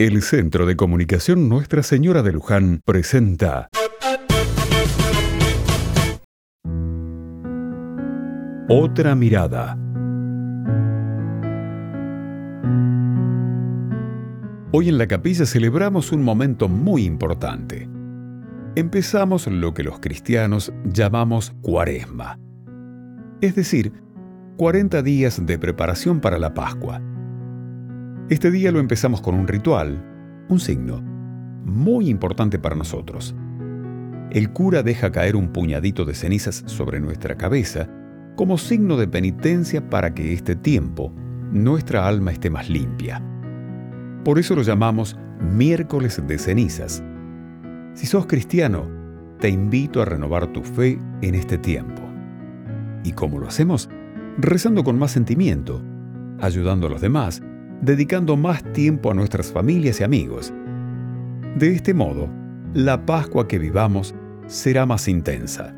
El Centro de Comunicación Nuestra Señora de Luján presenta Otra mirada. Hoy en la capilla celebramos un momento muy importante. Empezamos lo que los cristianos llamamos cuaresma, es decir, 40 días de preparación para la Pascua este día lo empezamos con un ritual, un signo, muy importante para nosotros. El cura deja caer un puñadito de cenizas sobre nuestra cabeza como signo de penitencia para que este tiempo nuestra alma esté más limpia. Por eso lo llamamos miércoles de cenizas. Si sos cristiano, te invito a renovar tu fe en este tiempo. ¿Y cómo lo hacemos? Rezando con más sentimiento, ayudando a los demás dedicando más tiempo a nuestras familias y amigos. De este modo, la Pascua que vivamos será más intensa.